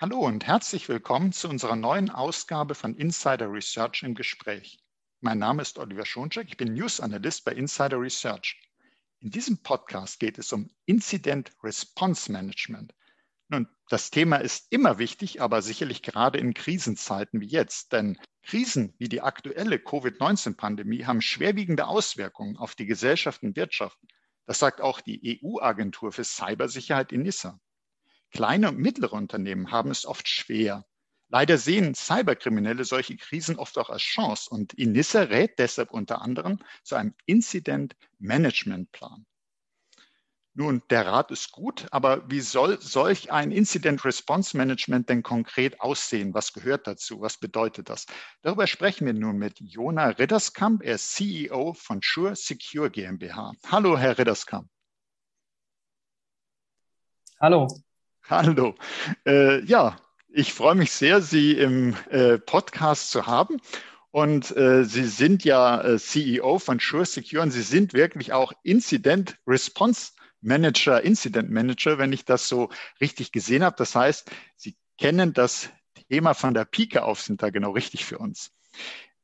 Hallo und herzlich willkommen zu unserer neuen Ausgabe von Insider Research im Gespräch. Mein Name ist Oliver Schoncheck, ich bin News Analyst bei Insider Research. In diesem Podcast geht es um Incident Response Management. Nun, das Thema ist immer wichtig, aber sicherlich gerade in Krisenzeiten wie jetzt, denn Krisen wie die aktuelle Covid-19-Pandemie haben schwerwiegende Auswirkungen auf die Gesellschaft und Wirtschaft. Das sagt auch die EU-Agentur für Cybersicherheit in Nissa. Kleine und mittlere Unternehmen haben es oft schwer. Leider sehen Cyberkriminelle solche Krisen oft auch als Chance und Inissa rät deshalb unter anderem zu einem Incident Management Plan. Nun, der Rat ist gut, aber wie soll solch ein Incident Response Management denn konkret aussehen? Was gehört dazu? Was bedeutet das? Darüber sprechen wir nun mit Jona Ridderskamp. Er ist CEO von Sure Secure GmbH. Hallo, Herr Ridderskamp. Hallo. Hallo. Äh, ja, ich freue mich sehr, Sie im äh, Podcast zu haben. Und äh, Sie sind ja äh, CEO von Sure Secure und Sie sind wirklich auch Incident Response Manager, Incident Manager, wenn ich das so richtig gesehen habe. Das heißt, Sie kennen das Thema von der Pike auf, sind da genau richtig für uns.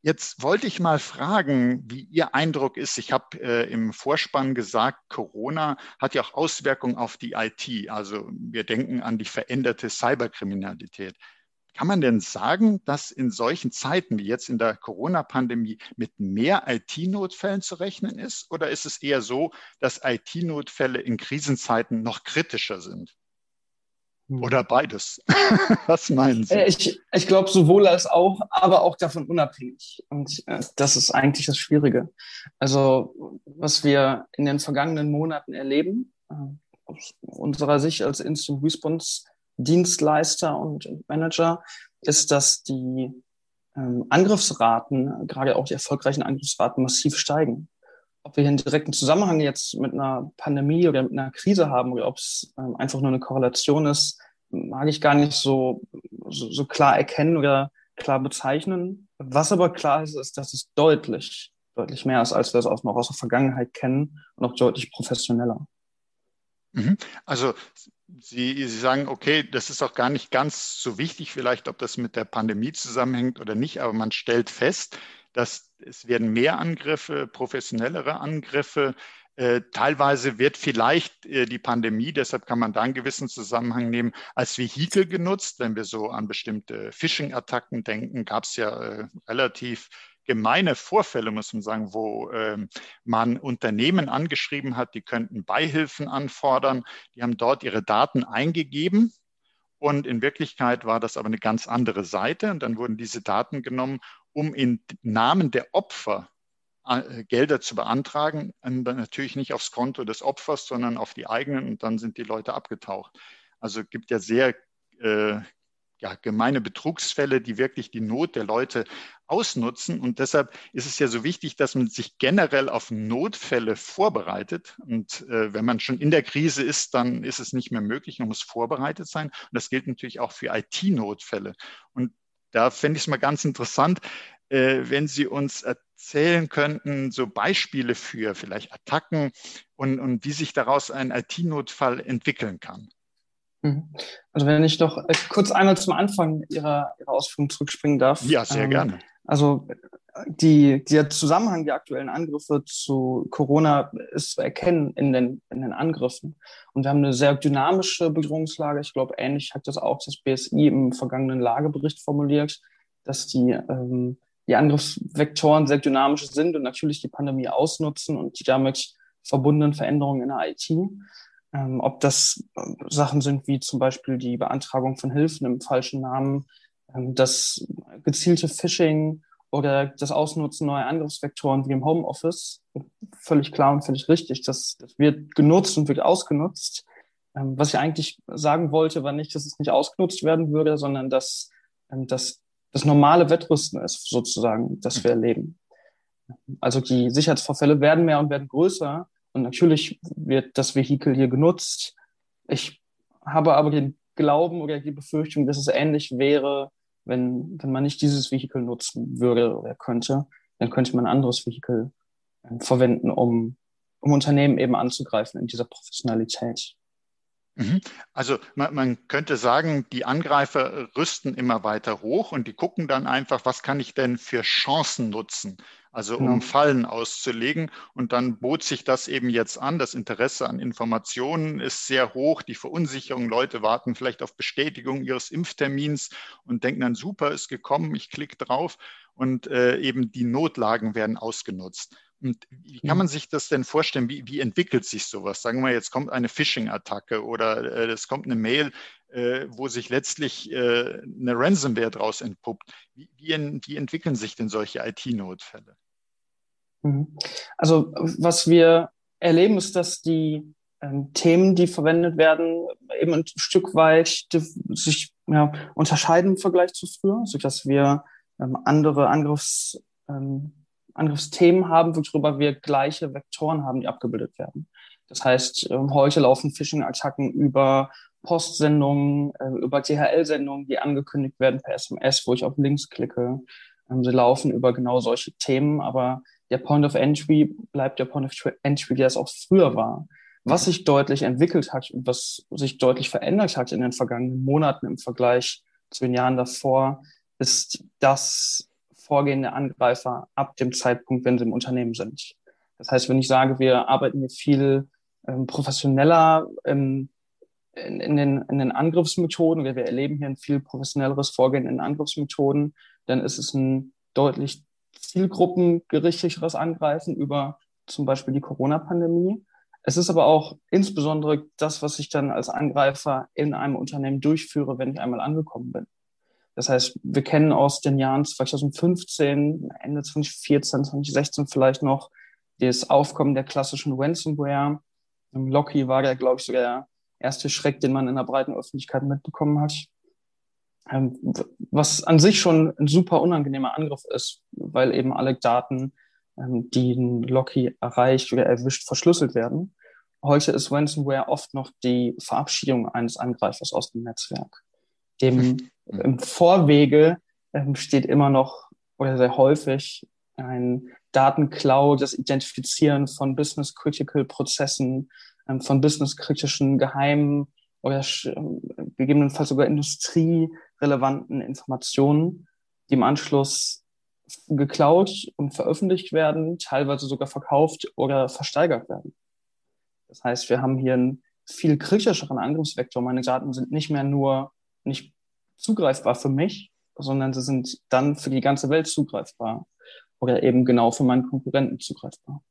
Jetzt wollte ich mal fragen, wie Ihr Eindruck ist. Ich habe äh, im Vorspann gesagt, Corona hat ja auch Auswirkungen auf die IT. Also wir denken an die veränderte Cyberkriminalität. Kann man denn sagen, dass in solchen Zeiten wie jetzt in der Corona-Pandemie mit mehr IT-Notfällen zu rechnen ist? Oder ist es eher so, dass IT-Notfälle in Krisenzeiten noch kritischer sind? Hm. Oder beides. Was meinen Sie? Äh, ich, ich glaube sowohl als auch, aber auch davon unabhängig. Und äh, das ist eigentlich das Schwierige. Also was wir in den vergangenen Monaten erleben, äh, aus unserer Sicht als Instant Response Dienstleister und Manager, ist, dass die ähm, Angriffsraten, gerade auch die erfolgreichen Angriffsraten, massiv steigen ob wir hier einen direkten Zusammenhang jetzt mit einer Pandemie oder mit einer Krise haben oder ob es ähm, einfach nur eine Korrelation ist, mag ich gar nicht so, so, so klar erkennen oder klar bezeichnen. Was aber klar ist, ist, dass es deutlich, deutlich mehr ist, als wir es auch noch aus der Vergangenheit kennen und auch deutlich professioneller. Mhm. Also Sie, Sie sagen, okay, das ist auch gar nicht ganz so wichtig, vielleicht, ob das mit der Pandemie zusammenhängt oder nicht, aber man stellt fest, dass es werden mehr Angriffe, professionellere Angriffe. Äh, teilweise wird vielleicht äh, die Pandemie, deshalb kann man da einen gewissen Zusammenhang nehmen, als Vehikel genutzt. Wenn wir so an bestimmte Phishing-Attacken denken, gab es ja äh, relativ gemeine Vorfälle, muss man sagen, wo ähm, man Unternehmen angeschrieben hat, die könnten Beihilfen anfordern. Die haben dort ihre Daten eingegeben und in Wirklichkeit war das aber eine ganz andere Seite. Und dann wurden diese Daten genommen um in Namen der Opfer äh, Gelder zu beantragen, natürlich nicht aufs Konto des Opfers, sondern auf die eigenen und dann sind die Leute abgetaucht. Also es gibt ja sehr äh, ja, gemeine Betrugsfälle, die wirklich die Not der Leute ausnutzen. Und deshalb ist es ja so wichtig, dass man sich generell auf Notfälle vorbereitet. Und äh, wenn man schon in der Krise ist, dann ist es nicht mehr möglich, man muss vorbereitet sein. Und das gilt natürlich auch für IT-Notfälle. Und da fände ich es mal ganz interessant, äh, wenn Sie uns erzählen könnten, so Beispiele für vielleicht Attacken und, und wie sich daraus ein IT-Notfall entwickeln kann. Mhm. Also wenn ich doch äh, kurz einmal zum Anfang Ihrer, Ihrer Ausführungen zurückspringen darf. Ja, sehr ähm, gerne. Also die, der Zusammenhang der aktuellen Angriffe zu Corona ist zu erkennen in den, in den Angriffen. Und wir haben eine sehr dynamische Bedrohungslage. Ich glaube, ähnlich hat das auch das BSI im vergangenen Lagebericht formuliert, dass die, ähm, die Angriffsvektoren sehr dynamisch sind und natürlich die Pandemie ausnutzen und die damit verbundenen Veränderungen in der IT. Ähm, ob das Sachen sind wie zum Beispiel die Beantragung von Hilfen im falschen Namen, ähm, das gezielte Phishing oder das Ausnutzen neuer Angriffsvektoren wie im Homeoffice, völlig klar und völlig richtig. Das, das wird genutzt und wird ausgenutzt. Ähm, was ich eigentlich sagen wollte, war nicht, dass es nicht ausgenutzt werden würde, sondern dass, ähm, dass das normale Wettrüsten ist, sozusagen, das wir erleben. Also die Sicherheitsvorfälle werden mehr und werden größer. Und natürlich wird das Vehikel hier genutzt. Ich habe aber den Glauben oder die Befürchtung, dass es ähnlich wäre, wenn, wenn man nicht dieses Vehikel nutzen würde oder könnte, dann könnte man ein anderes Vehikel äh, verwenden, um, um Unternehmen eben anzugreifen in dieser Professionalität. Mhm. Also man, man, könnte sagen, die Angreifer rüsten immer weiter hoch und die gucken dann einfach, was kann ich denn für Chancen nutzen? Also um genau. Fallen auszulegen. Und dann bot sich das eben jetzt an. Das Interesse an Informationen ist sehr hoch. Die Verunsicherung, Leute warten vielleicht auf Bestätigung ihres Impftermins und denken dann, super, ist gekommen, ich klicke drauf. Und äh, eben die Notlagen werden ausgenutzt. Und wie kann man sich das denn vorstellen? Wie, wie entwickelt sich sowas? Sagen wir, jetzt kommt eine Phishing-Attacke oder äh, es kommt eine Mail, äh, wo sich letztlich äh, eine Ransomware daraus entpuppt. Wie, wie, wie entwickeln sich denn solche IT-Notfälle? Mhm. Also was wir erleben, ist, dass die ähm, Themen, die verwendet werden, eben ein Stück weit sich ja, unterscheiden im Vergleich zu früher, sodass wir ähm, andere Angriffs ähm, Angriffsthemen haben, worüber wir gleiche Vektoren haben, die abgebildet werden. Das heißt, ähm, heute laufen Phishing-Attacken über Postsendungen, äh, über DHL-Sendungen, die angekündigt werden per SMS, wo ich auf Links klicke. Ähm, sie laufen über genau solche Themen, aber der Point of Entry bleibt der Point of Entry, der es auch früher war. Was sich deutlich entwickelt hat und was sich deutlich verändert hat in den vergangenen Monaten im Vergleich zu den Jahren davor, ist, dass Vorgehen der Angreifer ab dem Zeitpunkt, wenn sie im Unternehmen sind. Das heißt, wenn ich sage, wir arbeiten hier viel ähm, professioneller ähm, in, in, den, in den Angriffsmethoden, wir, wir erleben hier ein viel professionelleres Vorgehen in Angriffsmethoden, dann ist es ein deutlich zielgruppengerichteteres Angreifen über zum Beispiel die Corona-Pandemie. Es ist aber auch insbesondere das, was ich dann als Angreifer in einem Unternehmen durchführe, wenn ich einmal angekommen bin. Das heißt, wir kennen aus den Jahren 2015, Ende 2014, 2016 vielleicht noch das Aufkommen der klassischen Ransomware. Locky war ja, glaube ich, sogar der erste Schreck, den man in der breiten Öffentlichkeit mitbekommen hat. Ähm, was an sich schon ein super unangenehmer Angriff ist, weil eben alle Daten, ähm, die ein Locky erreicht oder erwischt, verschlüsselt werden. Heute ist Ransomware oft noch die Verabschiedung eines Angreifers aus dem Netzwerk. Dem im Vorwege ähm, steht immer noch oder sehr häufig ein Datenklau, das Identifizieren von Business-Critical-Prozessen, ähm, von business-kritischen geheimen oder ähm, gegebenenfalls sogar industrierelevanten Informationen, die im Anschluss geklaut und veröffentlicht werden, teilweise sogar verkauft oder versteigert werden. Das heißt, wir haben hier einen viel kritischeren Angriffsvektor. Meine Daten sind nicht mehr nur nicht zugreifbar für mich, sondern sie sind dann für die ganze Welt zugreifbar oder eben genau für meinen Konkurrenten zugreifbar.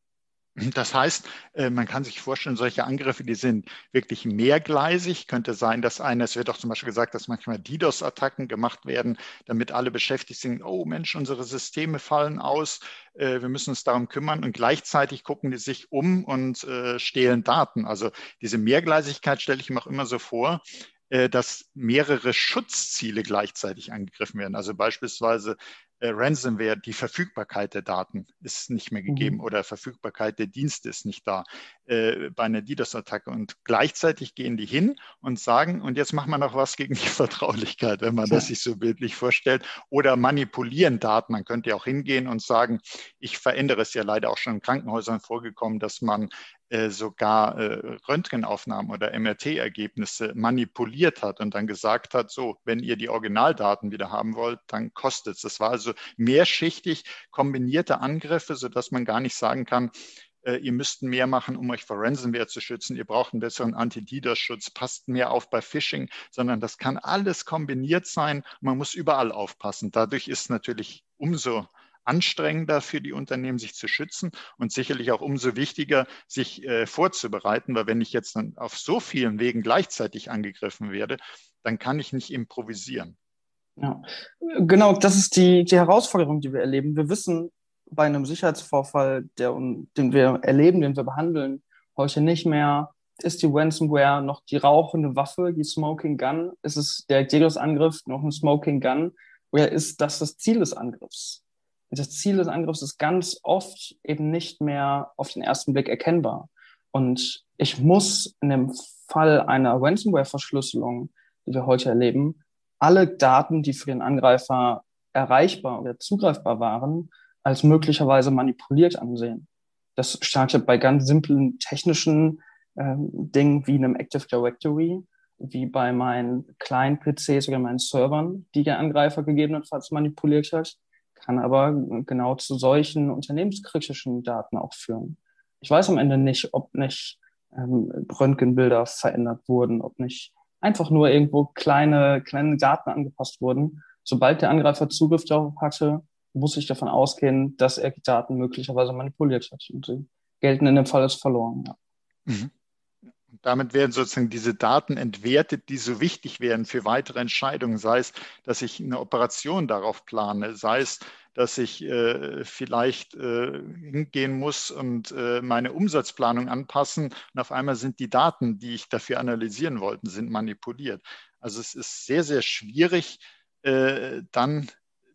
Das heißt, äh, man kann sich vorstellen, solche Angriffe, die sind wirklich mehrgleisig. Könnte sein, dass einer, es wird auch zum Beispiel gesagt, dass manchmal DDoS-Attacken gemacht werden, damit alle beschäftigt sind, oh Mensch, unsere Systeme fallen aus, äh, wir müssen uns darum kümmern und gleichzeitig gucken die sich um und äh, stehlen Daten. Also diese Mehrgleisigkeit stelle ich mir auch immer so vor, dass mehrere Schutzziele gleichzeitig angegriffen werden. Also beispielsweise äh, Ransomware, die Verfügbarkeit der Daten ist nicht mehr gegeben mhm. oder Verfügbarkeit der Dienste ist nicht da äh, bei einer DDoS-Attacke. Und gleichzeitig gehen die hin und sagen, und jetzt machen wir noch was gegen die Vertraulichkeit, wenn man ja. das sich so bildlich vorstellt, oder manipulieren Daten. Man könnte ja auch hingehen und sagen, ich verändere es ja leider auch schon in Krankenhäusern vorgekommen, dass man äh, sogar äh, Röntgenaufnahmen oder MRT-Ergebnisse manipuliert hat und dann gesagt hat, so, wenn ihr die Originaldaten wieder haben wollt, dann kostet es. Das war also mehrschichtig kombinierte Angriffe, sodass man gar nicht sagen kann, ihr müsst mehr machen, um euch vor Ransomware zu schützen, ihr braucht einen besseren Anti-DDoS-Schutz, passt mehr auf bei Phishing, sondern das kann alles kombiniert sein. Man muss überall aufpassen. Dadurch ist natürlich umso anstrengender für die Unternehmen, sich zu schützen und sicherlich auch umso wichtiger, sich äh, vorzubereiten, weil wenn ich jetzt dann auf so vielen Wegen gleichzeitig angegriffen werde, dann kann ich nicht improvisieren. Ja, genau, das ist die, die Herausforderung, die wir erleben. Wir wissen bei einem Sicherheitsvorfall, der, den wir erleben, den wir behandeln, heute nicht mehr, ist die Ransomware noch die rauchende Waffe, die Smoking Gun? Ist es der DDoS-Angriff noch ein Smoking Gun? Oder ist das das Ziel des Angriffs? das Ziel des Angriffs ist ganz oft eben nicht mehr auf den ersten Blick erkennbar. Und ich muss in dem Fall einer Ransomware-Verschlüsselung, die wir heute erleben, alle Daten, die für den Angreifer erreichbar oder zugreifbar waren, als möglicherweise manipuliert ansehen. Das startet bei ganz simplen technischen ähm, Dingen wie einem Active Directory, wie bei meinen kleinen PCs oder meinen Servern, die der Angreifer gegebenenfalls manipuliert hat, kann aber genau zu solchen unternehmenskritischen Daten auch führen. Ich weiß am Ende nicht, ob nicht ähm, Röntgenbilder verändert wurden, ob nicht einfach nur irgendwo kleine, kleine Daten angepasst wurden. Sobald der Angreifer Zugriff darauf hatte, muss ich davon ausgehen, dass er die Daten möglicherweise manipuliert hat. Und sie gelten in dem Fall als verloren. Ja. Mhm. Damit werden sozusagen diese Daten entwertet, die so wichtig wären für weitere Entscheidungen, sei es, dass ich eine Operation darauf plane, sei es, dass ich äh, vielleicht äh, hingehen muss und äh, meine Umsatzplanung anpassen und auf einmal sind die Daten, die ich dafür analysieren wollte, sind manipuliert. Also es ist sehr, sehr schwierig, äh, dann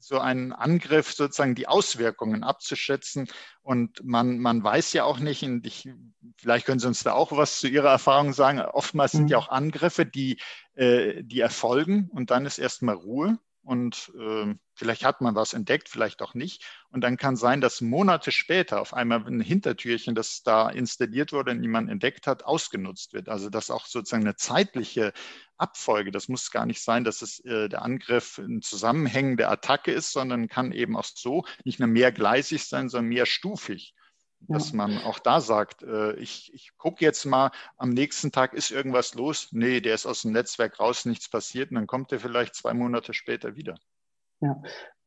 so einen Angriff sozusagen die Auswirkungen abzuschätzen. Und man, man weiß ja auch nicht, und ich, vielleicht können Sie uns da auch was zu Ihrer Erfahrung sagen, oftmals sind mhm. ja auch Angriffe, die, äh, die erfolgen und dann ist erstmal Ruhe und äh, vielleicht hat man was entdeckt, vielleicht auch nicht. Und dann kann sein, dass Monate später auf einmal ein Hintertürchen, das da installiert wurde und niemand entdeckt hat, ausgenutzt wird. Also dass auch sozusagen eine zeitliche Abfolge, das muss gar nicht sein, dass es äh, der Angriff ein zusammenhängende Attacke ist, sondern kann eben auch so nicht nur mehrgleisig sein, sondern mehrstufig dass man auch da sagt, äh, ich, ich gucke jetzt mal, am nächsten Tag ist irgendwas los. Nee, der ist aus dem Netzwerk raus, nichts passiert und dann kommt er vielleicht zwei Monate später wieder. Ja,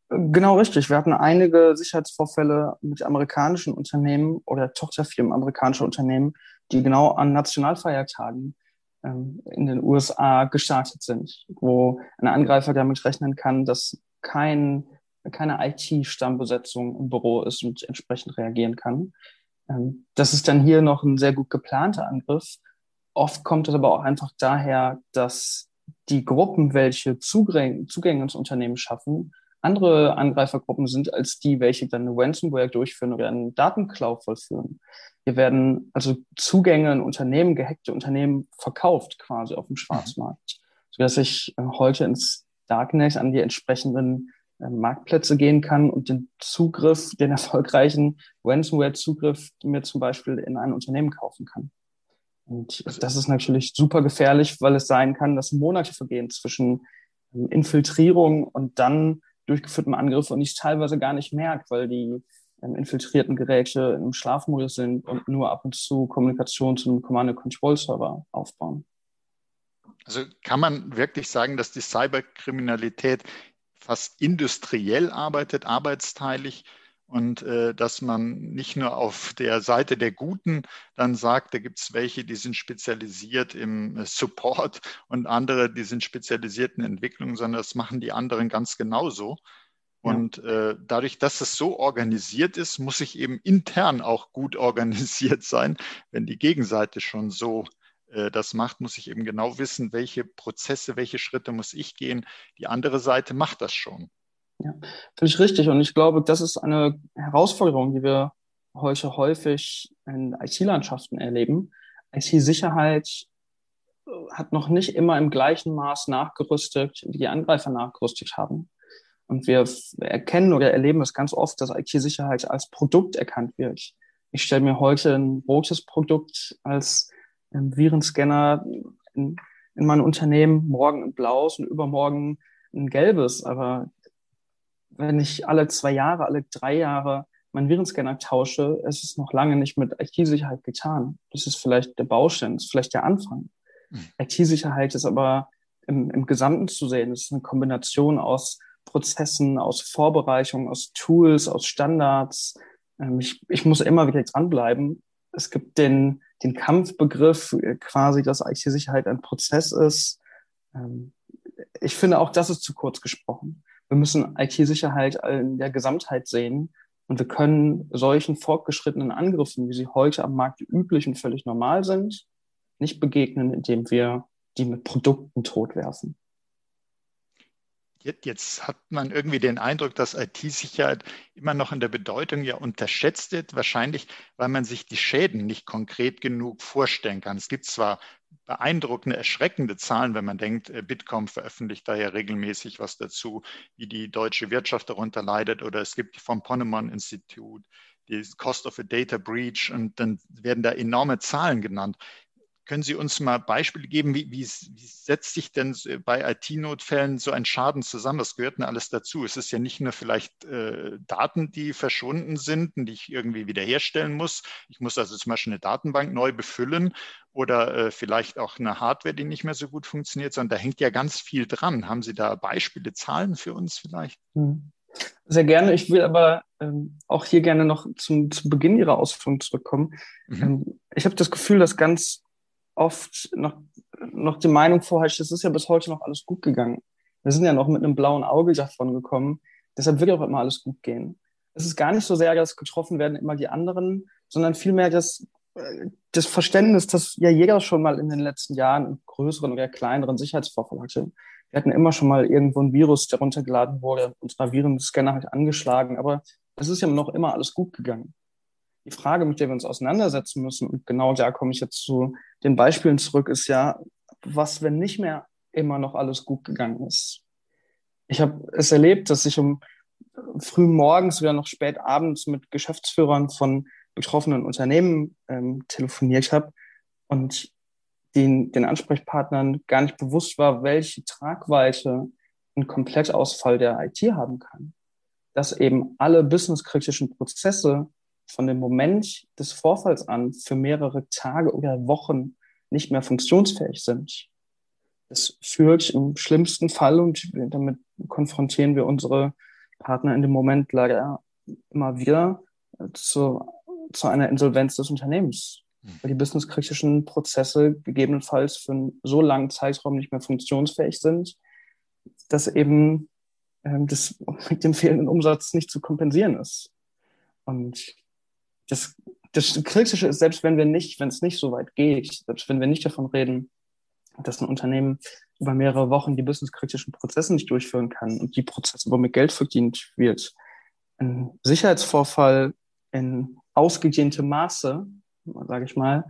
genau richtig. Wir hatten einige Sicherheitsvorfälle mit amerikanischen Unternehmen oder Tochterfirmen amerikanischer Unternehmen, die genau an Nationalfeiertagen ähm, in den USA gestartet sind, wo ein Angreifer damit rechnen kann, dass kein keine IT-Stammbesetzung im Büro ist und entsprechend reagieren kann. Ähm, das ist dann hier noch ein sehr gut geplanter Angriff. Oft kommt es aber auch einfach daher, dass die Gruppen, welche Zugänge, Zugänge ins Unternehmen schaffen, andere Angreifergruppen sind als die, welche dann eine Ransomware durchführen oder einen Datenklau vollführen. Hier werden also Zugänge in Unternehmen, gehackte Unternehmen verkauft quasi auf dem mhm. Schwarzmarkt, sodass ich äh, heute ins Darknet an die entsprechenden Marktplätze gehen kann und den Zugriff, den erfolgreichen Ransomware-Zugriff mir zum Beispiel in ein Unternehmen kaufen kann. Und also das ist natürlich super gefährlich, weil es sein kann, dass Monate vergehen zwischen ähm, Infiltrierung und dann durchgeführtem Angriff und ich teilweise gar nicht merke, weil die ähm, infiltrierten Geräte im Schlafmodus sind und nur ab und zu Kommunikation zu einem Command-and-Control-Server aufbauen. Also kann man wirklich sagen, dass die Cyberkriminalität fast industriell arbeitet, arbeitsteilig und äh, dass man nicht nur auf der Seite der Guten dann sagt, da gibt es welche, die sind spezialisiert im äh, Support und andere, die sind spezialisiert in Entwicklung, sondern das machen die anderen ganz genauso. Und äh, dadurch, dass es so organisiert ist, muss ich eben intern auch gut organisiert sein, wenn die Gegenseite schon so das macht, muss ich eben genau wissen, welche Prozesse, welche Schritte muss ich gehen. Die andere Seite macht das schon. Ja, finde ich richtig. Und ich glaube, das ist eine Herausforderung, die wir heute häufig in IT-Landschaften erleben. IT-Sicherheit äh, hat noch nicht immer im gleichen Maß nachgerüstet, wie die Angreifer nachgerüstet haben. Und wir erkennen oder erleben es ganz oft, dass IT-Sicherheit als Produkt erkannt wird. Ich stelle mir heute ein rotes Produkt als Virenscanner in, in meinem Unternehmen morgen ein blaues und übermorgen ein gelbes. Aber wenn ich alle zwei Jahre, alle drei Jahre meinen Virenscanner tausche, ist es noch lange nicht mit IT-Sicherheit getan. Das ist vielleicht der Baustein, das ist vielleicht der Anfang. Mhm. IT-Sicherheit ist aber im, im Gesamten zu sehen. Das ist eine Kombination aus Prozessen, aus Vorbereitung, aus Tools, aus Standards. Ähm, ich, ich muss immer wieder dranbleiben. Es gibt den, den Kampfbegriff äh, quasi, dass IT-Sicherheit ein Prozess ist. Ähm, ich finde auch das ist zu kurz gesprochen. Wir müssen IT-Sicherheit in der Gesamtheit sehen und wir können solchen fortgeschrittenen Angriffen, wie sie heute am Markt üblich und völlig normal sind, nicht begegnen, indem wir die mit Produkten totwerfen. Jetzt hat man irgendwie den Eindruck, dass IT-Sicherheit immer noch in der Bedeutung ja unterschätzt wird, wahrscheinlich weil man sich die Schäden nicht konkret genug vorstellen kann. Es gibt zwar beeindruckende, erschreckende Zahlen, wenn man denkt, äh, Bitkom veröffentlicht da ja regelmäßig was dazu, wie die deutsche Wirtschaft darunter leidet, oder es gibt vom Ponemon Institut die Cost of a Data Breach und dann werden da enorme Zahlen genannt. Können Sie uns mal Beispiele geben, wie, wie, wie setzt sich denn bei IT-Notfällen so ein Schaden zusammen? Was gehört denn alles dazu? Es ist ja nicht nur vielleicht äh, Daten, die verschwunden sind und die ich irgendwie wiederherstellen muss. Ich muss also zum Beispiel eine Datenbank neu befüllen oder äh, vielleicht auch eine Hardware, die nicht mehr so gut funktioniert, sondern da hängt ja ganz viel dran. Haben Sie da Beispiele, Zahlen für uns vielleicht? Hm. Sehr gerne. Ich will aber ähm, auch hier gerne noch zum, zum Beginn Ihrer Ausführungen zurückkommen. Mhm. Ähm, ich habe das Gefühl, dass ganz oft noch, noch die Meinung vorherrscht, es ist ja bis heute noch alles gut gegangen. Wir sind ja noch mit einem blauen Auge davon gekommen. Deshalb wird auch immer alles gut gehen. Es ist gar nicht so sehr, dass getroffen werden immer die anderen, sondern vielmehr das, äh, das Verständnis, dass ja jeder schon mal in den letzten Jahren einen größeren oder kleineren Sicherheitsvorfall hatte. Wir hatten immer schon mal irgendwo ein Virus, der runtergeladen wurde, unser Virenscanner halt angeschlagen, aber es ist ja noch immer alles gut gegangen. Die Frage, mit der wir uns auseinandersetzen müssen, und genau da komme ich jetzt zu den Beispielen zurück, ist ja, was, wenn nicht mehr immer noch alles gut gegangen ist? Ich habe es erlebt, dass ich um früh morgens oder noch spät abends mit Geschäftsführern von betroffenen Unternehmen ähm, telefoniert habe und den, den Ansprechpartnern gar nicht bewusst war, welche Tragweite ein Komplettausfall der IT haben kann. Dass eben alle businesskritischen Prozesse von dem Moment des Vorfalls an für mehrere Tage oder Wochen nicht mehr funktionsfähig sind. Das führt im schlimmsten Fall, und damit konfrontieren wir unsere Partner in dem Moment leider immer wieder, zu, zu einer Insolvenz des Unternehmens. Hm. Weil die businesskritischen Prozesse gegebenenfalls für einen so langen Zeitraum nicht mehr funktionsfähig sind, dass eben ähm, das mit dem fehlenden Umsatz nicht zu kompensieren ist. Und das, das Kritische ist, selbst wenn wir nicht, wenn es nicht so weit geht, selbst wenn wir nicht davon reden, dass ein Unternehmen über mehrere Wochen die businesskritischen Prozesse nicht durchführen kann und die Prozesse, womit Geld verdient wird, ein Sicherheitsvorfall in ausgedehntem Maße sage ich mal,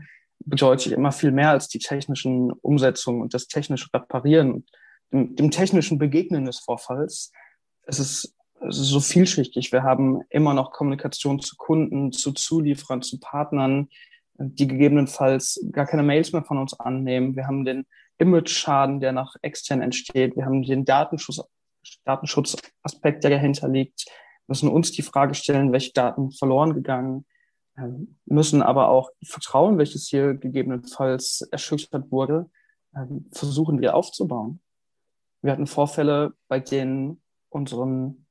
bedeutet immer viel mehr als die technischen Umsetzungen und das technische Reparieren dem, dem technischen Begegnen des Vorfalls. Es ist, so vielschichtig. Wir haben immer noch Kommunikation zu Kunden, zu Zulieferern, zu Partnern, die gegebenenfalls gar keine Mails mehr von uns annehmen. Wir haben den Image-Schaden, der nach extern entsteht. Wir haben den Datenschutz, Datenschutzaspekt, der dahinter liegt. Wir müssen uns die Frage stellen, welche Daten verloren gegangen ähm, müssen aber auch Vertrauen, welches hier gegebenenfalls erschüttert wurde, ähm, versuchen wir aufzubauen. Wir hatten Vorfälle, bei denen unseren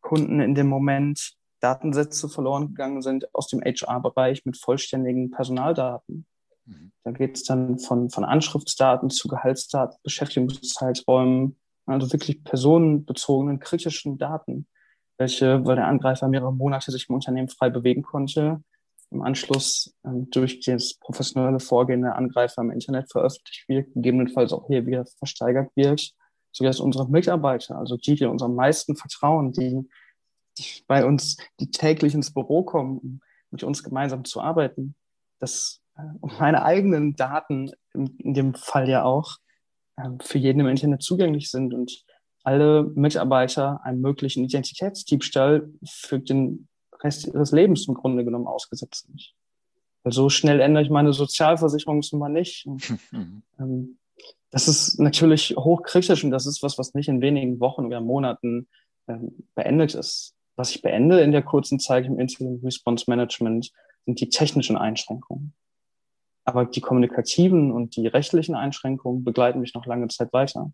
Kunden in dem Moment Datensätze verloren gegangen sind aus dem HR-Bereich mit vollständigen Personaldaten. Mhm. Da geht es dann von, von Anschriftsdaten zu Gehaltsdaten, Beschäftigungszeiträumen, also wirklich personenbezogenen kritischen Daten welche, weil der Angreifer mehrere Monate sich im Unternehmen frei bewegen konnte, im Anschluss ähm, durch das professionelle Vorgehen der Angreifer im Internet veröffentlicht wird, gegebenenfalls auch hier wieder versteigert wird, sodass unsere Mitarbeiter, also die, die uns am meisten vertrauen, die, die bei uns, die täglich ins Büro kommen, um mit uns gemeinsam zu arbeiten, dass äh, meine eigenen Daten in, in dem Fall ja auch äh, für jeden im Internet zugänglich sind und alle Mitarbeiter einem möglichen Identitätsdiebstahl für den Rest ihres Lebens im Grunde genommen ausgesetzt sind. Weil so schnell ändere ich meine Sozialversicherungsnummer nicht. Mhm. Ähm, das ist natürlich hochkritisch und das ist was, was nicht in wenigen Wochen oder Monaten ähm, beendet ist. Was ich beende in der kurzen Zeit im Incident Response Management sind die technischen Einschränkungen. Aber die kommunikativen und die rechtlichen Einschränkungen begleiten mich noch lange Zeit weiter.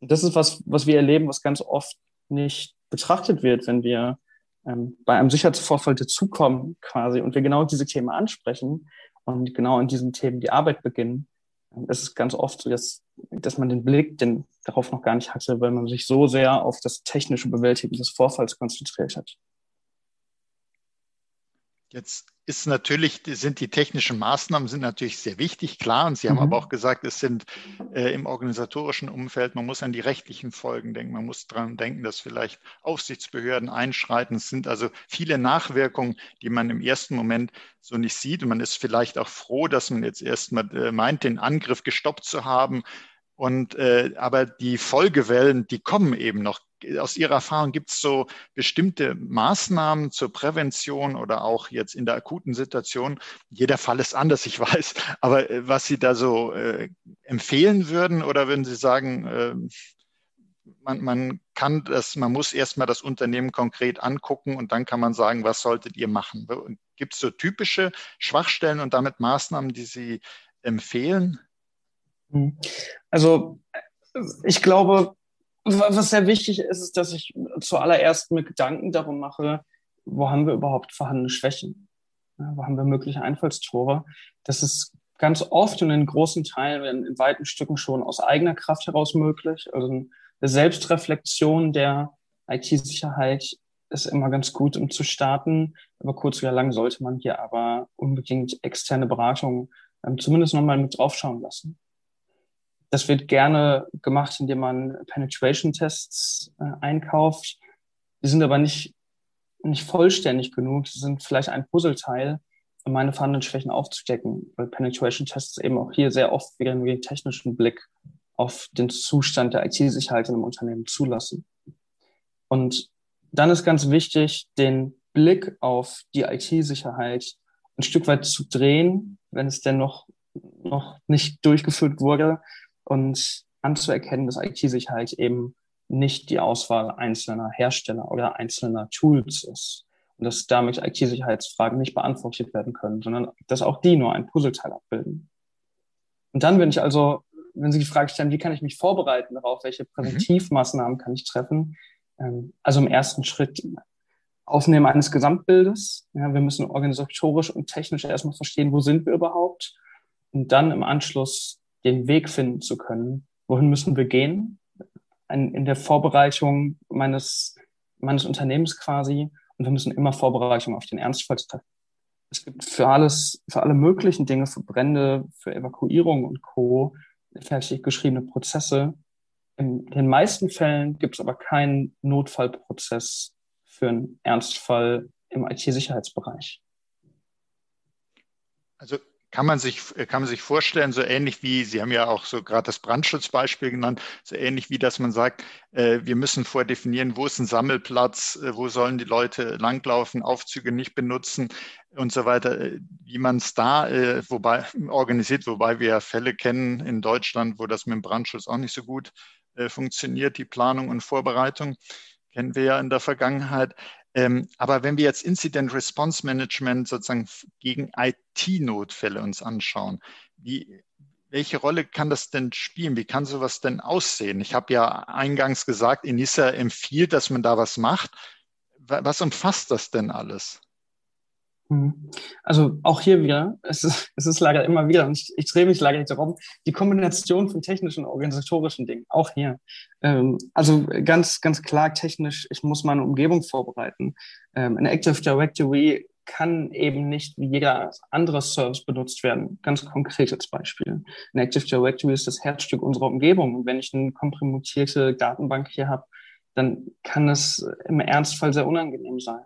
Und das ist was, was wir erleben, was ganz oft nicht betrachtet wird, wenn wir ähm, bei einem Sicherheitsvorfall dazukommen quasi und wir genau diese Themen ansprechen und genau in diesen Themen die Arbeit beginnen. Es ist ganz oft so, dass, dass man den Blick den, darauf noch gar nicht hatte, weil man sich so sehr auf das technische Bewältigen des Vorfalls konzentriert hat. Jetzt ist natürlich, sind die technischen Maßnahmen sind natürlich sehr wichtig, klar. Und Sie haben mhm. aber auch gesagt, es sind äh, im organisatorischen Umfeld, man muss an die rechtlichen Folgen denken, man muss daran denken, dass vielleicht Aufsichtsbehörden einschreiten. Es sind also viele Nachwirkungen, die man im ersten Moment so nicht sieht. Und man ist vielleicht auch froh, dass man jetzt erstmal äh, meint, den Angriff gestoppt zu haben. Und äh, aber die Folgewellen, die kommen eben noch aus Ihrer Erfahrung gibt es so bestimmte Maßnahmen zur Prävention oder auch jetzt in der akuten Situation? Jeder Fall ist anders, ich weiß, aber äh, was Sie da so äh, empfehlen würden oder würden Sie sagen, äh, man, man kann das, man muss erstmal das Unternehmen konkret angucken und dann kann man sagen, was solltet ihr machen? Gibt es so typische Schwachstellen und damit Maßnahmen, die Sie empfehlen? Also ich glaube, was sehr wichtig ist, ist, dass ich zuallererst mir Gedanken darum mache, wo haben wir überhaupt vorhandene Schwächen? Wo haben wir mögliche Einfallstore? Das ist ganz oft und in großen Teilen, in, weiten Stücken schon aus eigener Kraft heraus möglich. Also eine Selbstreflexion der IT-Sicherheit ist immer ganz gut, um zu starten. Aber kurz oder lang sollte man hier aber unbedingt externe Beratung ähm, zumindest nochmal mit draufschauen lassen. Das wird gerne gemacht, indem man Penetration-Tests äh, einkauft. Die sind aber nicht, nicht vollständig genug. Sie sind vielleicht ein Puzzleteil, um meine vorhandenen Schwächen aufzudecken, weil Penetration-Tests eben auch hier sehr oft wieder den technischen Blick auf den Zustand der IT-Sicherheit in einem Unternehmen zulassen. Und dann ist ganz wichtig, den Blick auf die IT-Sicherheit ein Stück weit zu drehen, wenn es denn noch, noch nicht durchgeführt wurde, und anzuerkennen, dass IT-Sicherheit eben nicht die Auswahl einzelner Hersteller oder einzelner Tools ist und dass damit IT-Sicherheitsfragen nicht beantwortet werden können, sondern dass auch die nur ein Puzzleteil abbilden. Und dann, wenn ich also, wenn Sie die Frage stellen, wie kann ich mich vorbereiten darauf, welche mhm. Präventivmaßnahmen kann ich treffen? Ähm, also im ersten Schritt Aufnehmen eines Gesamtbildes. Ja, wir müssen organisatorisch und technisch erstmal verstehen, wo sind wir überhaupt? Und dann im Anschluss den Weg finden zu können. Wohin müssen wir gehen? in der Vorbereitung meines, meines Unternehmens quasi. Und wir müssen immer Vorbereitung auf den Ernstfall treffen. Es gibt für alles, für alle möglichen Dinge, für Brände, für Evakuierung und Co. fertig geschriebene Prozesse. In den meisten Fällen gibt es aber keinen Notfallprozess für einen Ernstfall im IT-Sicherheitsbereich. Also kann man sich, kann man sich vorstellen, so ähnlich wie, Sie haben ja auch so gerade das Brandschutzbeispiel genannt, so ähnlich wie, dass man sagt, äh, wir müssen vordefinieren, wo ist ein Sammelplatz, äh, wo sollen die Leute langlaufen, Aufzüge nicht benutzen und so weiter, äh, wie man es da äh, wobei, organisiert, wobei wir ja Fälle kennen in Deutschland, wo das mit dem Brandschutz auch nicht so gut äh, funktioniert, die Planung und Vorbereitung, kennen wir ja in der Vergangenheit. Ähm, aber wenn wir jetzt Incident Response Management sozusagen gegen IT-Notfälle uns anschauen, wie, welche Rolle kann das denn spielen? Wie kann sowas denn aussehen? Ich habe ja eingangs gesagt, Enisa empfiehlt, dass man da was macht. Was umfasst das denn alles? Mhm. Also auch hier wieder, es ist, es ist leider immer wieder, und ich, ich drehe mich leider nicht darum, die Kombination von technischen und organisatorischen Dingen, auch hier. Ähm, also ganz, ganz klar technisch, ich muss meine Umgebung vorbereiten. Ähm, ein Active Directory kann eben nicht wie jeder andere Service benutzt werden. Ganz konkret als Beispiel. Ein Active Directory ist das Herzstück unserer Umgebung. Und wenn ich eine komprimierte Datenbank hier habe, dann kann es im Ernstfall sehr unangenehm sein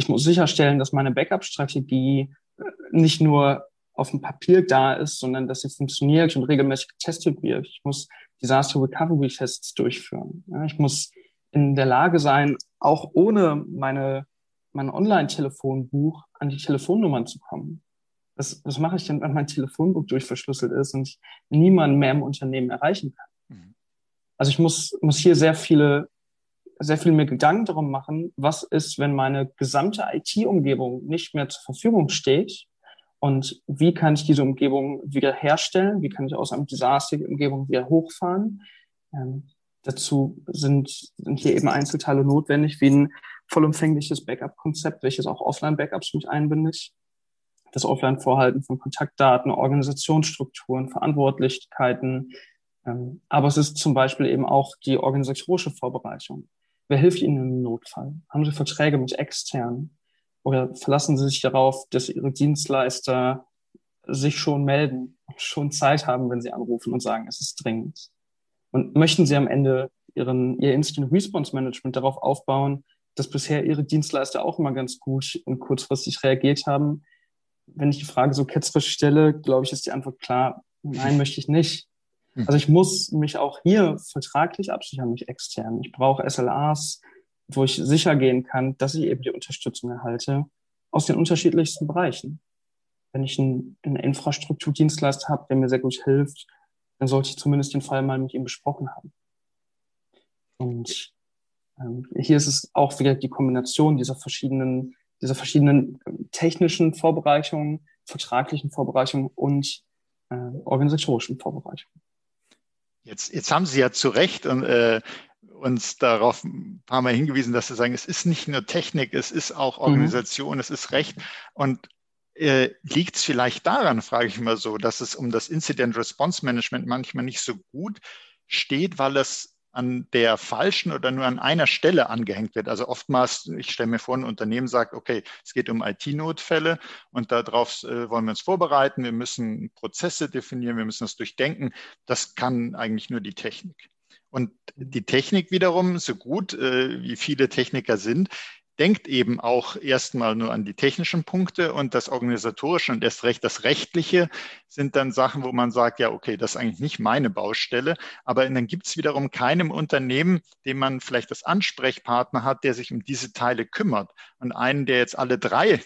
ich muss sicherstellen, dass meine Backup-Strategie äh, nicht nur auf dem Papier da ist, sondern dass sie funktioniert und regelmäßig getestet wird. Ich muss Disaster Recovery Tests durchführen. ich muss in der Lage sein, auch ohne meine, mein Online-Telefonbuch an die Telefonnummern zu kommen. Was, was mache ich denn, wenn mein Telefonbuch durchverschlüsselt ist und ich niemanden mehr im Unternehmen erreichen kann? Mhm. Also ich muss, muss hier sehr viele sehr viel mir Gedanken darum machen, was ist, wenn meine gesamte IT-Umgebung nicht mehr zur Verfügung steht und wie kann ich diese Umgebung wieder herstellen, wie kann ich aus einem Desaster die Umgebung wieder hochfahren. Ähm, dazu sind, sind hier eben Einzelteile notwendig, wie ein vollumfängliches Backup-Konzept, welches auch Offline-Backups mit einbindet. Das Offline-Vorhalten von Kontaktdaten, Organisationsstrukturen, Verantwortlichkeiten, ähm, aber es ist zum Beispiel eben auch die organisatorische Vorbereitung. Wer hilft Ihnen im Notfall? Haben Sie Verträge mit externen? Oder verlassen Sie sich darauf, dass Ihre Dienstleister sich schon melden, schon Zeit haben, wenn Sie anrufen und sagen, es ist dringend? Und möchten Sie am Ende Ihren, Ihr Instant Response Management darauf aufbauen, dass bisher Ihre Dienstleister auch immer ganz gut und kurzfristig reagiert haben? Wenn ich die Frage so ketzerisch stelle, glaube ich, ist die Antwort klar, nein, möchte ich nicht. Hm. Also ich muss mich auch hier vertraglich absichern, nicht extern. Ich brauche SLAs, wo ich sicher gehen kann, dass ich eben die Unterstützung erhalte aus den unterschiedlichsten Bereichen. Wenn ich einen, einen Infrastrukturdienstleister habe, der mir sehr gut hilft, dann sollte ich zumindest den Fall mal mit ihm besprochen haben. Und ähm, hier ist es auch wieder die Kombination dieser verschiedenen, dieser verschiedenen ähm, technischen Vorbereitungen, vertraglichen Vorbereitungen und äh, organisatorischen Vorbereitungen. Jetzt, jetzt haben Sie ja zu Recht äh, uns darauf ein paar Mal hingewiesen, dass Sie sagen, es ist nicht nur Technik, es ist auch mhm. Organisation, mhm. es ist Recht. Und äh, liegt es vielleicht daran, frage ich mal so, dass es um das Incident Response Management manchmal nicht so gut steht, weil es an der falschen oder nur an einer Stelle angehängt wird. Also oftmals, ich stelle mir vor, ein Unternehmen sagt, okay, es geht um IT-Notfälle und darauf äh, wollen wir uns vorbereiten, wir müssen Prozesse definieren, wir müssen das durchdenken. Das kann eigentlich nur die Technik. Und die Technik wiederum, so gut äh, wie viele Techniker sind, denkt eben auch erstmal nur an die technischen Punkte und das organisatorische und erst recht das rechtliche sind dann Sachen, wo man sagt, ja, okay, das ist eigentlich nicht meine Baustelle. Aber dann gibt es wiederum keinem Unternehmen, dem man vielleicht das Ansprechpartner hat, der sich um diese Teile kümmert. Und einen, der jetzt alle drei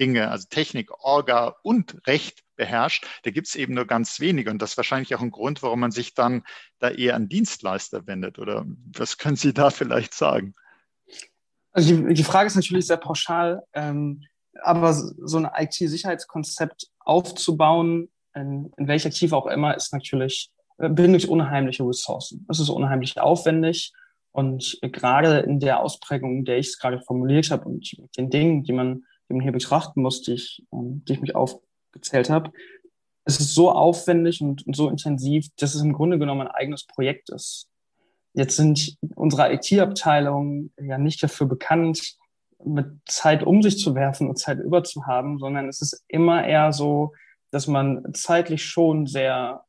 Dinge, also Technik, Orga und Recht beherrscht, da gibt es eben nur ganz wenige. Und das ist wahrscheinlich auch ein Grund, warum man sich dann da eher an Dienstleister wendet. Oder was können Sie da vielleicht sagen? Also die, die Frage ist natürlich sehr pauschal, ähm, aber so ein IT-Sicherheitskonzept aufzubauen, in, in welcher Tiefe auch immer, ist natürlich, äh, bindet unheimliche Ressourcen. Es ist unheimlich aufwendig und gerade in der Ausprägung, der ich es gerade formuliert habe und den Dingen, die man, die man hier betrachten muss, die ich, ähm, die ich mich aufgezählt habe, es ist so aufwendig und, und so intensiv, dass es im Grunde genommen ein eigenes Projekt ist. Jetzt sind unsere IT-Abteilungen ja nicht dafür bekannt, mit Zeit um sich zu werfen und Zeit über zu haben, sondern es ist immer eher so, dass man zeitlich schon sehr,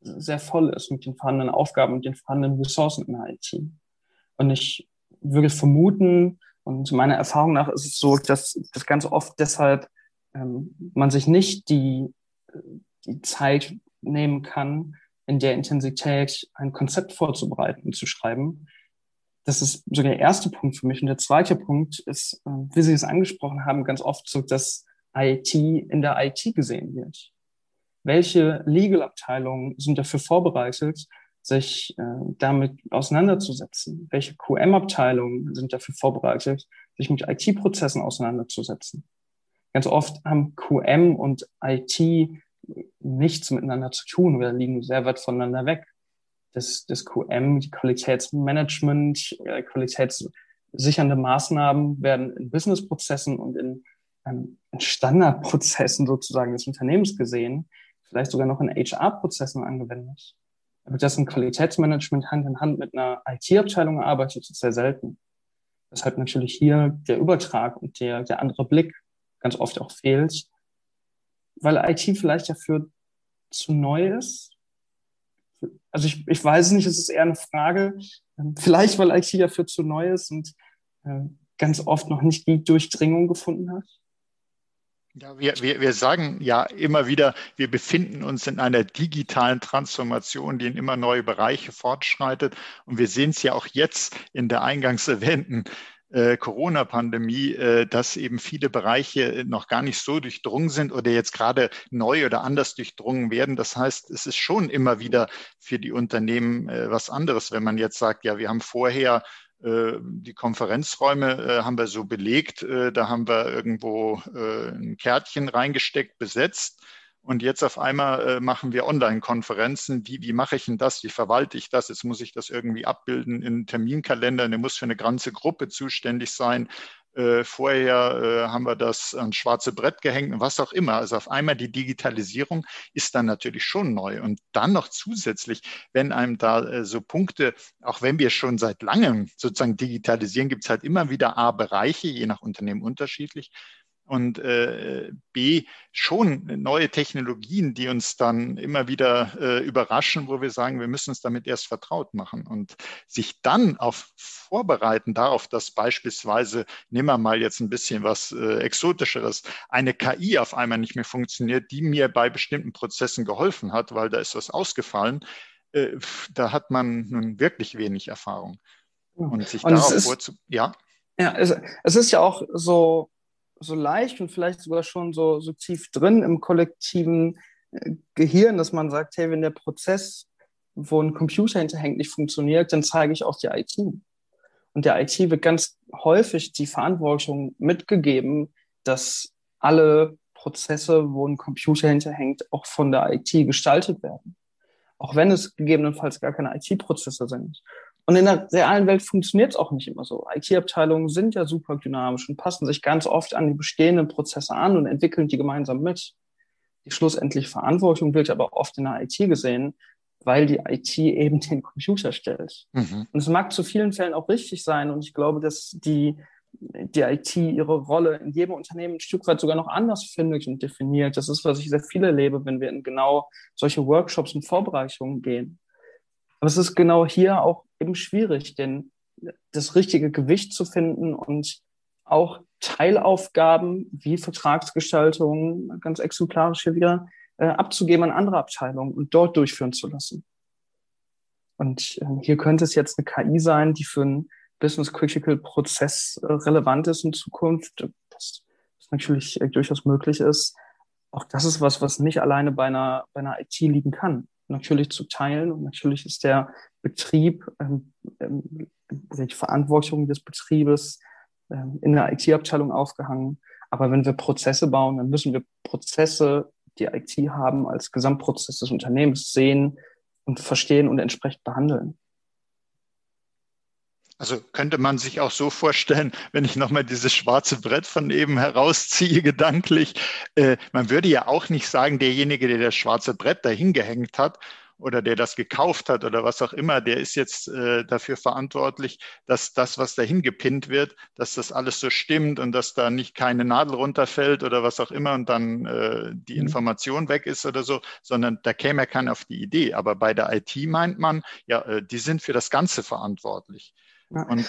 sehr voll ist mit den vorhandenen Aufgaben und den vorhandenen Ressourcen in der IT. Und ich würde vermuten, und meiner Erfahrung nach ist es so, dass das ganz oft deshalb ähm, man sich nicht die, die Zeit nehmen kann, in der Intensität ein Konzept vorzubereiten und zu schreiben. Das ist so der erste Punkt für mich. Und der zweite Punkt ist, äh, wie Sie es angesprochen haben, ganz oft so, dass IT in der IT gesehen wird. Welche Legal-Abteilungen sind dafür vorbereitet, sich äh, damit auseinanderzusetzen? Welche QM-Abteilungen sind dafür vorbereitet, sich mit IT-Prozessen auseinanderzusetzen? Ganz oft haben QM und IT nichts miteinander zu tun oder liegen sehr weit voneinander weg. Das, das QM, die Qualitätsmanagement, äh, qualitätssichernde Maßnahmen werden in Businessprozessen und in, ähm, in Standardprozessen sozusagen des Unternehmens gesehen, vielleicht sogar noch in HR-Prozessen angewendet. Aber dass ein Qualitätsmanagement Hand in Hand mit einer IT-Abteilung arbeitet, ist sehr selten. Weshalb natürlich hier der Übertrag und der, der andere Blick ganz oft auch fehlt, weil IT vielleicht dafür zu neu ist? Also ich, ich weiß nicht, es ist eher eine Frage. Ähm, vielleicht, weil IT dafür zu neu ist und äh, ganz oft noch nicht die Durchdringung gefunden hat. Ja, wir, wir, wir sagen ja immer wieder, wir befinden uns in einer digitalen Transformation, die in immer neue Bereiche fortschreitet. Und wir sehen es ja auch jetzt in der eingangs erwähnten äh, Corona-Pandemie, äh, dass eben viele Bereiche noch gar nicht so durchdrungen sind oder jetzt gerade neu oder anders durchdrungen werden. Das heißt, es ist schon immer wieder für die Unternehmen äh, was anderes, wenn man jetzt sagt, ja, wir haben vorher äh, die Konferenzräume äh, haben wir so belegt, äh, da haben wir irgendwo ein Kärtchen reingesteckt, besetzt und jetzt auf einmal äh, machen wir Online-Konferenzen. Wie, wie mache ich denn das? Wie verwalte ich das? Jetzt muss ich das irgendwie abbilden in Terminkalender. Der muss für eine ganze Gruppe zuständig sein. Äh, vorher äh, haben wir das ans schwarze Brett gehängt und was auch immer. Also auf einmal die Digitalisierung ist dann natürlich schon neu. Und dann noch zusätzlich, wenn einem da äh, so Punkte, auch wenn wir schon seit langem sozusagen digitalisieren, gibt es halt immer wieder A-Bereiche, je nach Unternehmen unterschiedlich, und äh, B, schon neue Technologien, die uns dann immer wieder äh, überraschen, wo wir sagen, wir müssen uns damit erst vertraut machen und sich dann auf vorbereiten darauf, dass beispielsweise, nehmen wir mal jetzt ein bisschen was äh, Exotischeres, eine KI auf einmal nicht mehr funktioniert, die mir bei bestimmten Prozessen geholfen hat, weil da ist was ausgefallen äh, da hat man nun wirklich wenig Erfahrung. Und sich und darauf vorzu... Ja? Ja, es, es ist ja auch so, so leicht und vielleicht sogar schon so, so tief drin im kollektiven äh, Gehirn, dass man sagt, hey, wenn der Prozess, wo ein Computer hinterhängt, nicht funktioniert, dann zeige ich auch die IT. Und der IT wird ganz häufig die Verantwortung mitgegeben, dass alle Prozesse, wo ein Computer hinterhängt, auch von der IT gestaltet werden. Auch wenn es gegebenenfalls gar keine IT-Prozesse sind. Und in der realen Welt funktioniert es auch nicht immer so. IT-Abteilungen sind ja super dynamisch und passen sich ganz oft an die bestehenden Prozesse an und entwickeln die gemeinsam mit. Die schlussendliche Verantwortung wird aber oft in der IT gesehen, weil die IT eben den Computer stellt. Mhm. Und es mag zu vielen Fällen auch richtig sein. Und ich glaube, dass die, die IT ihre Rolle in jedem Unternehmen ein Stück weit sogar noch anders findet und definiert. Das ist, was ich sehr viel erlebe, wenn wir in genau solche Workshops und Vorbereitungen gehen. Aber es ist genau hier auch eben schwierig, denn das richtige Gewicht zu finden und auch Teilaufgaben wie Vertragsgestaltung, ganz exemplarisch hier wieder, äh, abzugeben an andere Abteilungen und dort durchführen zu lassen. Und äh, hier könnte es jetzt eine KI sein, die für einen Business Critical Prozess äh, relevant ist in Zukunft, das, das natürlich äh, durchaus möglich ist. Auch das ist was, was nicht alleine bei einer, bei einer IT liegen kann. Natürlich zu teilen und natürlich ist der Betrieb, ähm, ähm, die Verantwortung des Betriebes ähm, in der IT-Abteilung aufgehangen. Aber wenn wir Prozesse bauen, dann müssen wir Prozesse die IT haben, als Gesamtprozess des Unternehmens sehen und verstehen und entsprechend behandeln. Also könnte man sich auch so vorstellen, wenn ich nochmal dieses schwarze Brett von eben herausziehe, gedanklich, äh, man würde ja auch nicht sagen, derjenige, der das schwarze Brett dahin gehängt hat, oder der das gekauft hat oder was auch immer, der ist jetzt äh, dafür verantwortlich, dass das, was dahin gepinnt wird, dass das alles so stimmt und dass da nicht keine Nadel runterfällt oder was auch immer und dann äh, die mhm. Information weg ist oder so, sondern da käme ja keiner auf die Idee. Aber bei der IT meint man, ja, äh, die sind für das Ganze verantwortlich. Ja. Und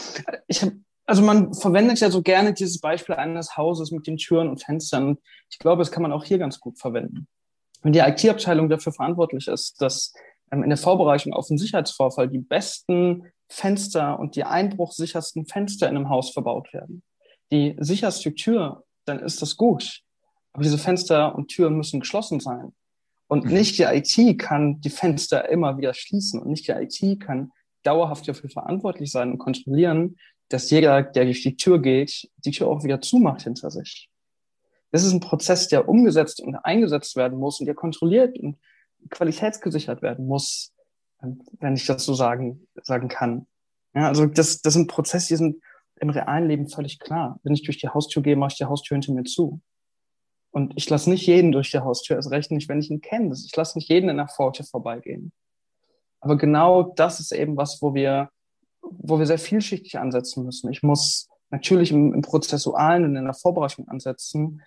ich habe also man verwendet ja so gerne dieses Beispiel eines Hauses mit den Türen und Fenstern. Ich glaube, das kann man auch hier ganz gut verwenden wenn die IT-Abteilung dafür verantwortlich ist, dass ähm, in der Vorbereitung auf einen Sicherheitsvorfall die besten Fenster und die einbruchsichersten Fenster in einem Haus verbaut werden, die sicherste Tür, dann ist das gut. Aber diese Fenster und Türen müssen geschlossen sein. Und mhm. nicht die IT kann die Fenster immer wieder schließen und nicht die IT kann dauerhaft dafür verantwortlich sein und kontrollieren, dass jeder, der durch die Tür geht, die Tür auch wieder zumacht hinter sich. Das ist ein Prozess, der umgesetzt und eingesetzt werden muss und der kontrolliert und qualitätsgesichert werden muss, wenn ich das so sagen, sagen kann. Ja, also das, das sind Prozesse, die sind im realen Leben völlig klar. Wenn ich durch die Haustür gehe, mache ich die Haustür hinter mir zu. Und ich lasse nicht jeden durch die Haustür, erst recht nicht, wenn ich ihn kenne. Ich lasse nicht jeden in der Pforte vorbeigehen. Aber genau das ist eben was, wo wir, wo wir sehr vielschichtig ansetzen müssen. Ich muss natürlich im, im Prozessualen und in der Vorbereitung ansetzen,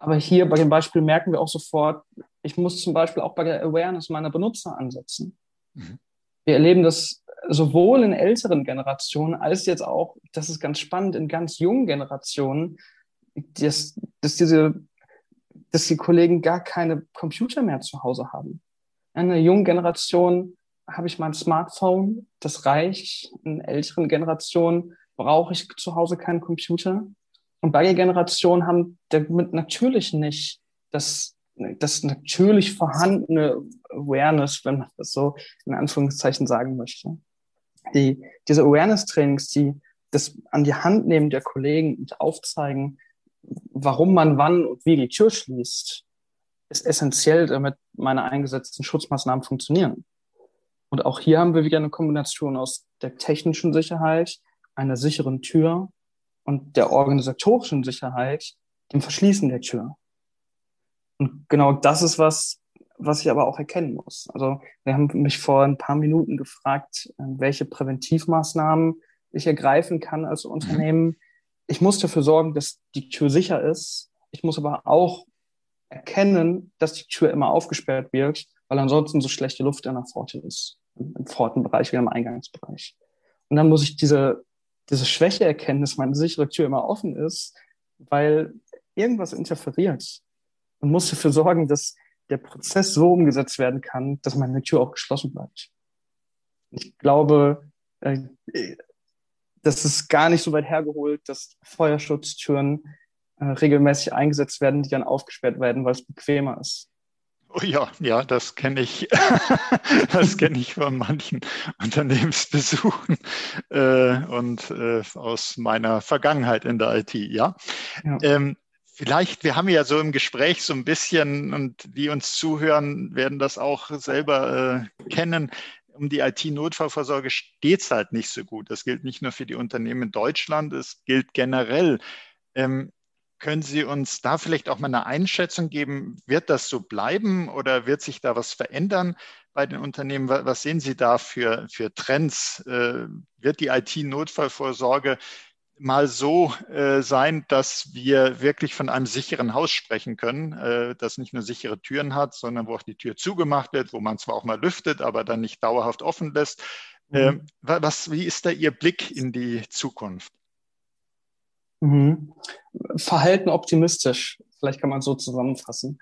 aber hier bei dem Beispiel merken wir auch sofort, ich muss zum Beispiel auch bei der Awareness meiner Benutzer ansetzen. Mhm. Wir erleben das sowohl in älteren Generationen als jetzt auch, das ist ganz spannend, in ganz jungen Generationen, dass, dass diese, dass die Kollegen gar keine Computer mehr zu Hause haben. In einer jungen Generation habe ich mein Smartphone, das reicht. In älteren Generationen brauche ich zu Hause keinen Computer. Und beide Generationen haben damit natürlich nicht das, das natürlich vorhandene Awareness, wenn man das so in Anführungszeichen sagen möchte. Die, diese Awareness-Trainings, die das an die Hand nehmen der Kollegen und aufzeigen, warum man wann und wie die Tür schließt, ist essentiell, damit meine eingesetzten Schutzmaßnahmen funktionieren. Und auch hier haben wir wieder eine Kombination aus der technischen Sicherheit, einer sicheren Tür und der organisatorischen Sicherheit, dem Verschließen der Tür. Und genau das ist was, was ich aber auch erkennen muss. Also wir haben mich vor ein paar Minuten gefragt, äh, welche Präventivmaßnahmen ich ergreifen kann als Unternehmen. Ich muss dafür sorgen, dass die Tür sicher ist. Ich muss aber auch erkennen, dass die Tür immer aufgesperrt wird, weil ansonsten so schlechte Luft in der Pforte ist, im Pfortenbereich wie im Eingangsbereich. Und dann muss ich diese diese Schwäche erkennen, dass meine sichere Tür immer offen ist, weil irgendwas interferiert und muss dafür sorgen, dass der Prozess so umgesetzt werden kann, dass meine Tür auch geschlossen bleibt. Ich glaube, äh, das ist gar nicht so weit hergeholt, dass Feuerschutztüren äh, regelmäßig eingesetzt werden, die dann aufgesperrt werden, weil es bequemer ist. Oh ja, ja, das kenne ich. das kenne ich von manchen Unternehmensbesuchen äh, und äh, aus meiner Vergangenheit in der IT, ja. ja. Ähm, vielleicht, wir haben ja so im Gespräch so ein bisschen und die uns zuhören, werden das auch selber äh, kennen. Um die IT-Notfallvorsorge steht es halt nicht so gut. Das gilt nicht nur für die Unternehmen in Deutschland, es gilt generell. Ähm, können Sie uns da vielleicht auch mal eine Einschätzung geben? Wird das so bleiben oder wird sich da was verändern bei den Unternehmen? Was sehen Sie da für, für Trends? Äh, wird die IT-Notfallvorsorge mal so äh, sein, dass wir wirklich von einem sicheren Haus sprechen können, äh, das nicht nur sichere Türen hat, sondern wo auch die Tür zugemacht wird, wo man zwar auch mal lüftet, aber dann nicht dauerhaft offen lässt. Mhm. was, wie ist da Ihr Blick in die Zukunft? Mhm. Verhalten optimistisch, vielleicht kann man so zusammenfassen.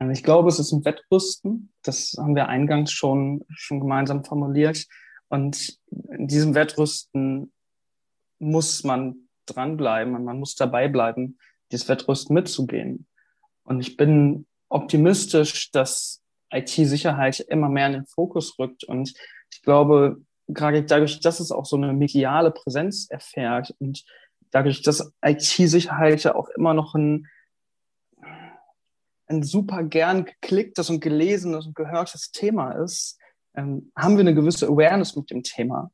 Ähm, ich glaube, es ist ein Wettrüsten. Das haben wir eingangs schon, schon gemeinsam formuliert. Und in diesem Wettrüsten muss man dranbleiben und man muss dabei bleiben, dieses Wettrüsten mitzugehen. Und ich bin optimistisch, dass IT-Sicherheit immer mehr in den Fokus rückt. Und ich glaube, gerade dadurch, dass es auch so eine mediale Präsenz erfährt und dadurch, dass IT-Sicherheit ja auch immer noch ein, ein super gern geklicktes und gelesenes und gehörtes Thema ist, ähm, haben wir eine gewisse Awareness mit dem Thema.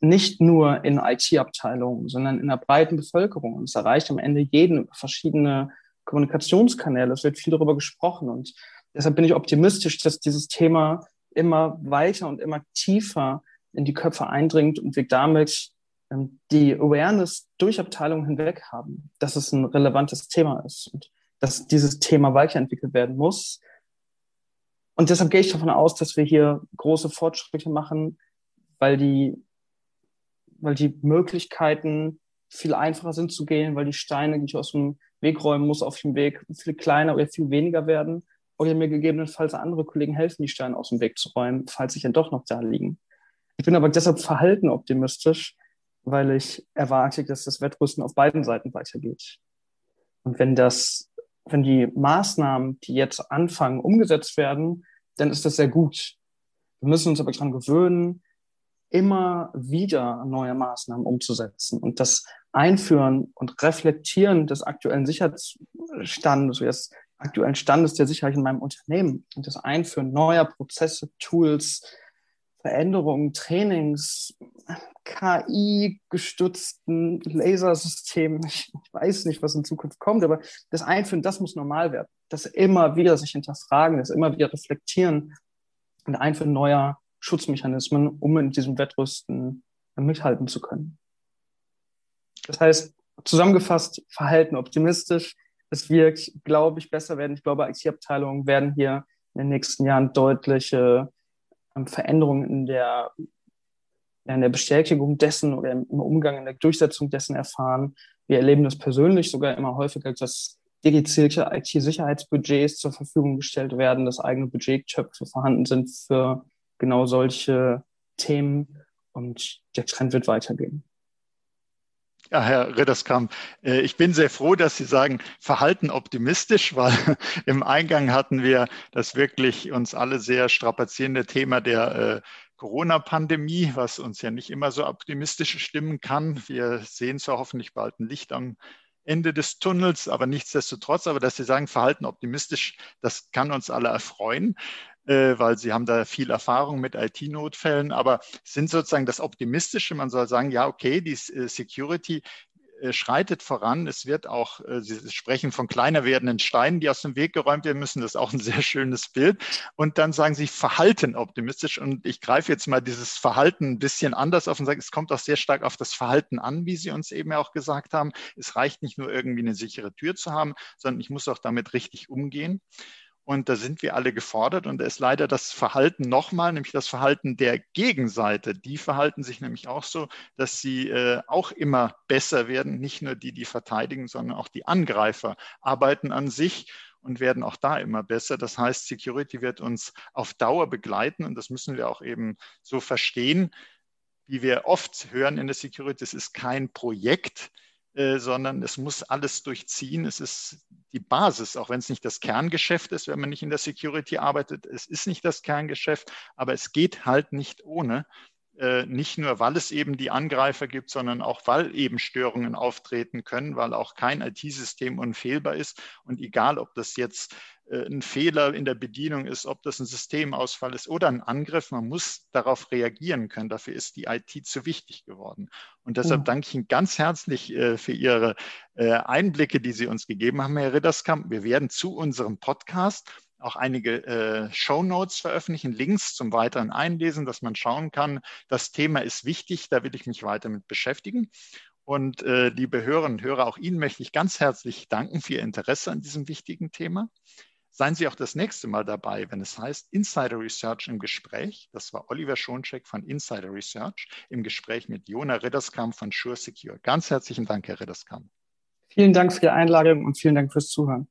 Nicht nur in IT-Abteilungen, sondern in der breiten Bevölkerung. Und es erreicht am Ende jeden verschiedene Kommunikationskanäle. Es wird viel darüber gesprochen. Und deshalb bin ich optimistisch, dass dieses Thema immer weiter und immer tiefer in die Köpfe eindringt und wir damit die Awareness durch Abteilungen hinweg haben, dass es ein relevantes Thema ist und dass dieses Thema weiterentwickelt werden muss. Und deshalb gehe ich davon aus, dass wir hier große Fortschritte machen, weil die, weil die Möglichkeiten viel einfacher sind zu gehen, weil die Steine, die ich aus dem Weg räumen muss, auf dem Weg viel kleiner oder viel weniger werden. Oder mir gegebenenfalls andere Kollegen helfen, die Steine aus dem Weg zu räumen, falls sie dann doch noch da liegen. Ich bin aber deshalb verhalten optimistisch, weil ich erwarte, dass das Wettrüsten auf beiden Seiten weitergeht. Und wenn das, wenn die Maßnahmen, die jetzt anfangen, umgesetzt werden, dann ist das sehr gut. Wir müssen uns aber daran gewöhnen, immer wieder neue Maßnahmen umzusetzen und das Einführen und Reflektieren des aktuellen Sicherheitsstandes, des aktuellen Standes der Sicherheit in meinem Unternehmen und das Einführen neuer Prozesse, Tools, Veränderungen, Trainings, KI-gestützten Lasersystemen. Ich, weiß nicht, was in Zukunft kommt, aber das Einführen, das muss normal werden. Das immer wieder sich hinterfragen, das immer wieder reflektieren und Einführen neuer Schutzmechanismen, um in diesem Wettrüsten mithalten zu können. Das heißt, zusammengefasst, Verhalten optimistisch. Es wird, glaube ich, besser werden. Ich glaube, IT-Abteilungen werden hier in den nächsten Jahren deutliche Veränderungen in der in der Bestätigung dessen oder im Umgang, in der Durchsetzung dessen erfahren. Wir erleben das persönlich sogar immer häufiger, dass dedizierte IT-Sicherheitsbudgets zur Verfügung gestellt werden, dass eigene Budgettöpfe vorhanden sind für genau solche Themen und der Trend wird weitergehen. Ja, Herr Ritterskamp, äh, ich bin sehr froh, dass Sie sagen, Verhalten optimistisch, weil im Eingang hatten wir das wirklich uns alle sehr strapazierende Thema der äh, Corona-Pandemie, was uns ja nicht immer so optimistisch stimmen kann. Wir sehen zwar hoffentlich bald ein Licht am Ende des Tunnels, aber nichtsdestotrotz, aber dass Sie sagen, Verhalten optimistisch, das kann uns alle erfreuen, äh, weil Sie haben da viel Erfahrung mit IT-Notfällen, aber sind sozusagen das Optimistische, man soll sagen, ja, okay, die äh, Security äh, schreitet voran. Es wird auch, äh, Sie sprechen von kleiner werdenden Steinen, die aus dem Weg geräumt werden müssen. Das ist auch ein sehr schönes Bild. Und dann sagen Sie Verhalten optimistisch. Und ich greife jetzt mal dieses Verhalten ein bisschen anders auf und sage, es kommt auch sehr stark auf das Verhalten an, wie Sie uns eben auch gesagt haben. Es reicht nicht nur irgendwie eine sichere Tür zu haben, sondern ich muss auch damit richtig umgehen. Und da sind wir alle gefordert. Und da ist leider das Verhalten nochmal, nämlich das Verhalten der Gegenseite. Die verhalten sich nämlich auch so, dass sie äh, auch immer besser werden. Nicht nur die, die verteidigen, sondern auch die Angreifer arbeiten an sich und werden auch da immer besser. Das heißt, Security wird uns auf Dauer begleiten und das müssen wir auch eben so verstehen, wie wir oft hören in der Security, es ist kein Projekt, äh, sondern es muss alles durchziehen. Es ist die Basis, auch wenn es nicht das Kerngeschäft ist, wenn man nicht in der Security arbeitet. Es ist nicht das Kerngeschäft, aber es geht halt nicht ohne. Äh, nicht nur, weil es eben die Angreifer gibt, sondern auch, weil eben Störungen auftreten können, weil auch kein IT-System unfehlbar ist. Und egal, ob das jetzt äh, ein Fehler in der Bedienung ist, ob das ein Systemausfall ist oder ein Angriff, man muss darauf reagieren können. Dafür ist die IT zu wichtig geworden. Und deshalb oh. danke ich Ihnen ganz herzlich äh, für Ihre Einblicke, die Sie uns gegeben haben, Herr Ridderskamp. Wir werden zu unserem Podcast auch einige äh, Show veröffentlichen, Links zum weiteren Einlesen, dass man schauen kann, das Thema ist wichtig, da will ich mich weiter mit beschäftigen. Und äh, liebe Hörerinnen und Hörer, auch Ihnen möchte ich ganz herzlich danken für Ihr Interesse an diesem wichtigen Thema. Seien Sie auch das nächste Mal dabei, wenn es heißt Insider Research im Gespräch. Das war Oliver Schoncheck von Insider Research im Gespräch mit Jona Ridderskamp von Sure Secure. Ganz herzlichen Dank, Herr Ridderskamp. Vielen Dank für die Einladung und vielen Dank fürs Zuhören.